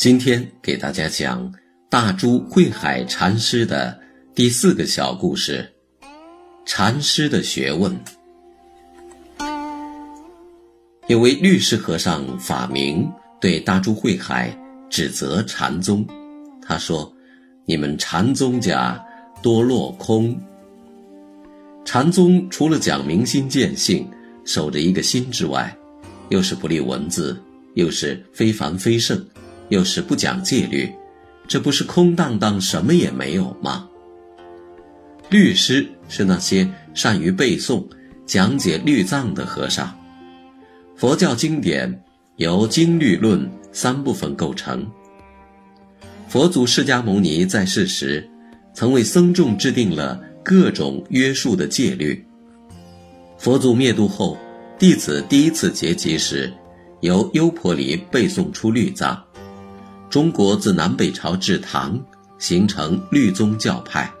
今天给大家讲大珠慧海禅师的第四个小故事：禅师的学问。有位律师和尚法明对大珠慧海指责禅宗，他说：“你们禅宗家多落空。禅宗除了讲明心见性、守着一个心之外，又是不立文字，又是非凡非圣。”又是不讲戒律，这不是空荡荡什么也没有吗？律师是那些善于背诵、讲解律藏的和尚。佛教经典由经律论三部分构成。佛祖释迦牟尼在世时，曾为僧众制定了各种约束的戒律。佛祖灭度后，弟子第一次结集时，由优婆离背诵出律藏。中国自南北朝至唐，形成律宗教派，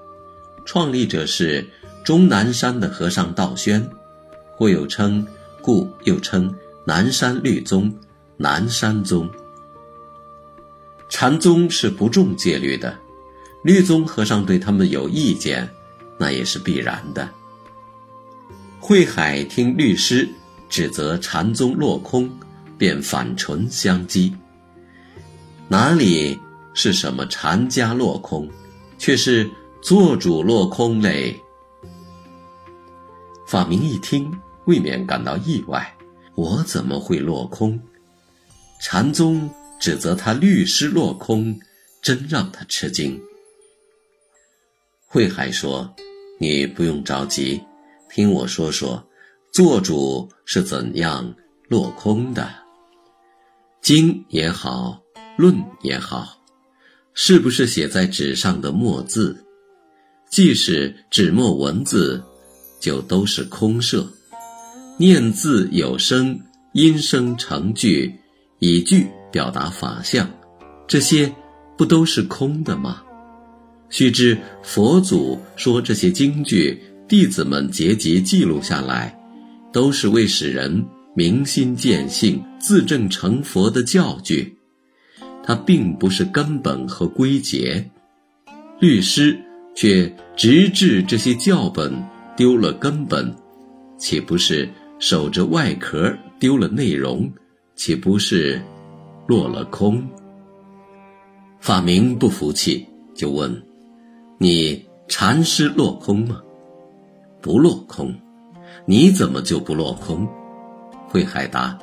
创立者是终南山的和尚道宣，或有称，故又称南山律宗、南山宗。禅宗是不重戒律的，律宗和尚对他们有意见，那也是必然的。慧海听律师指责禅宗落空，便反唇相讥。哪里是什么禅家落空，却是做主落空嘞？法明一听，未免感到意外：我怎么会落空？禅宗指责他律师落空，真让他吃惊。慧海说：“你不用着急，听我说说，做主是怎样落空的。经也好。”论也好，是不是写在纸上的墨字？即使纸墨文字，就都是空设。念字有声，音声成句，以句表达法相，这些不都是空的吗？须知佛祖说这些经句，弟子们结集记录下来，都是为使人明心见性、自证成佛的教具。它并不是根本和归结，律师却直至这些教本丢了根本，岂不是守着外壳丢了内容？岂不是落了空？法明不服气，就问：“你禅师落空吗？”“不落空。”“你怎么就不落空？”慧海答：“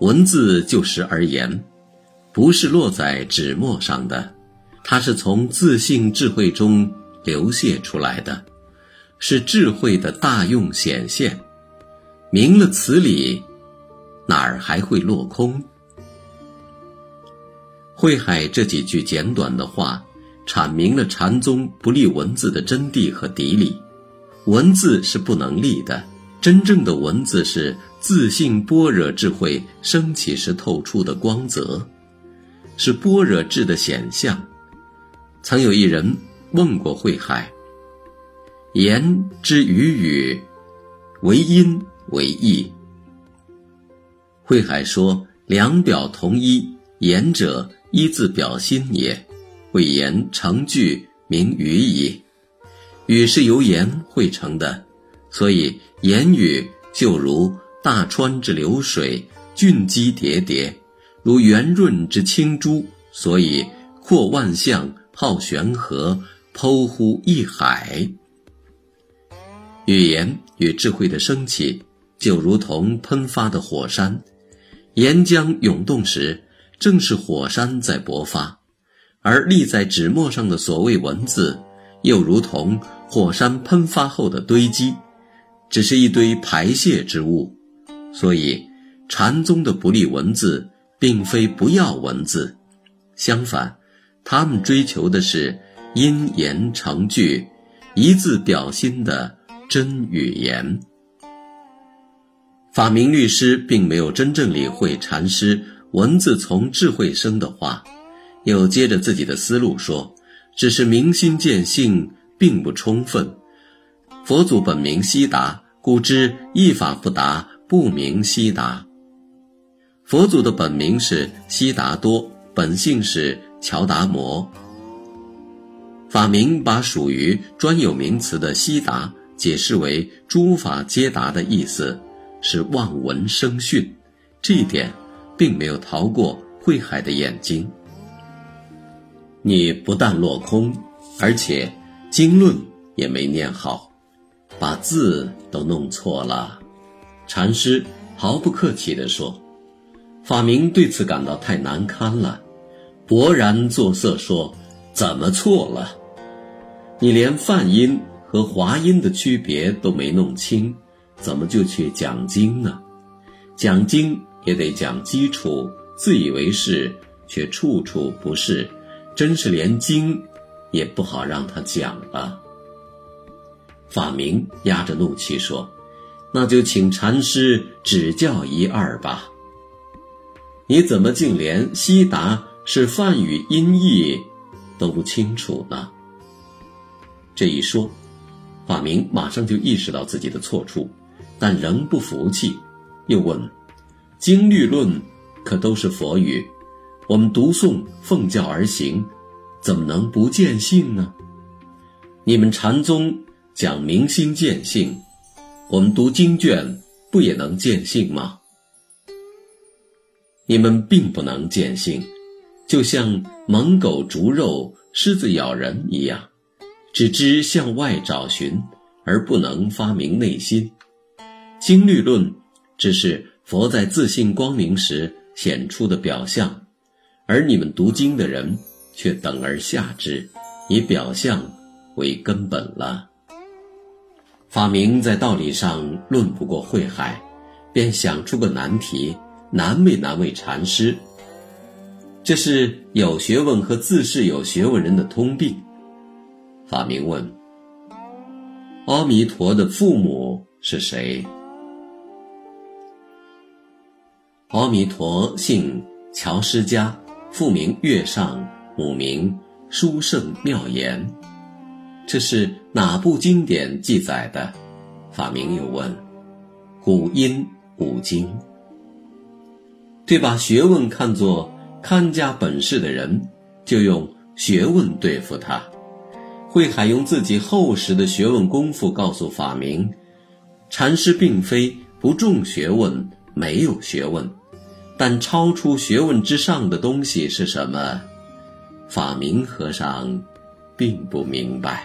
文字就实而言。”不是落在纸墨上的，它是从自信智慧中流泻出来的，是智慧的大用显现。明了此理，哪儿还会落空？慧海这几句简短的话，阐明了禅宗不立文字的真谛和底理。文字是不能立的，真正的文字是自信般若智慧升起时透出的光泽。是般若智的显象。曾有一人问过慧海：“言之于语，为因为义。”慧海说：“两表同一，言者一字表心也，谓言成句名语矣。语是由言汇成的，所以言语就如大川之流水，峻积叠叠。”如圆润之青珠，所以阔万象，泡玄河，剖乎一海。语言与智慧的升起，就如同喷发的火山，岩浆涌动时，正是火山在勃发；而立在纸墨上的所谓文字，又如同火山喷发后的堆积，只是一堆排泄之物。所以，禅宗的不立文字。并非不要文字，相反，他们追求的是因言成句、一字表心的真语言。法明律师并没有真正理会禅师“文字从智慧生”的话，又接着自己的思路说：“只是明心见性，并不充分。佛祖本名悉达，故知一法不达，不明悉达。佛祖的本名是悉达多，本姓是乔达摩。法明把属于专有名词的悉达解释为诸法皆达的意思。”是望闻生讯，这一点并没有逃过慧海的眼睛。你不但落空，而且经论也没念好，把字都弄错了。禅师毫不客气地说：“法明对此感到太难堪了，勃然作色说：‘怎么错了？你连梵音和华音的区别都没弄清。’”怎么就去讲经呢？讲经也得讲基础，自以为是却处处不是，真是连经也不好让他讲了。法明压着怒气说：“那就请禅师指教一二吧。你怎么竟连悉达是梵语音译都不清楚呢？”这一说，法明马上就意识到自己的错处。但仍不服气，又问：“经律论可都是佛语？我们读诵奉教而行，怎么能不见性呢？你们禅宗讲明心见性，我们读经卷不也能见性吗？你们并不能见性，就像猛狗逐肉、狮子咬人一样，只知向外找寻，而不能发明内心。”经律论只是佛在自信光明时显出的表象，而你们读经的人却等而下之，以表象为根本了。法明在道理上论不过慧海，便想出个难题，难为难为禅师。这是有学问和自恃有学问人的通病。法明问：阿弥陀的父母是谁？阿弥陀姓乔师家，父名月上，母名殊胜妙言。这是哪部经典记载的？法明又问：古音古经。对把学问看作看家本事的人，就用学问对付他。慧海用自己厚实的学问功夫告诉法明，禅师并非不重学问，没有学问。但超出学问之上的东西是什么？法明和尚并不明白。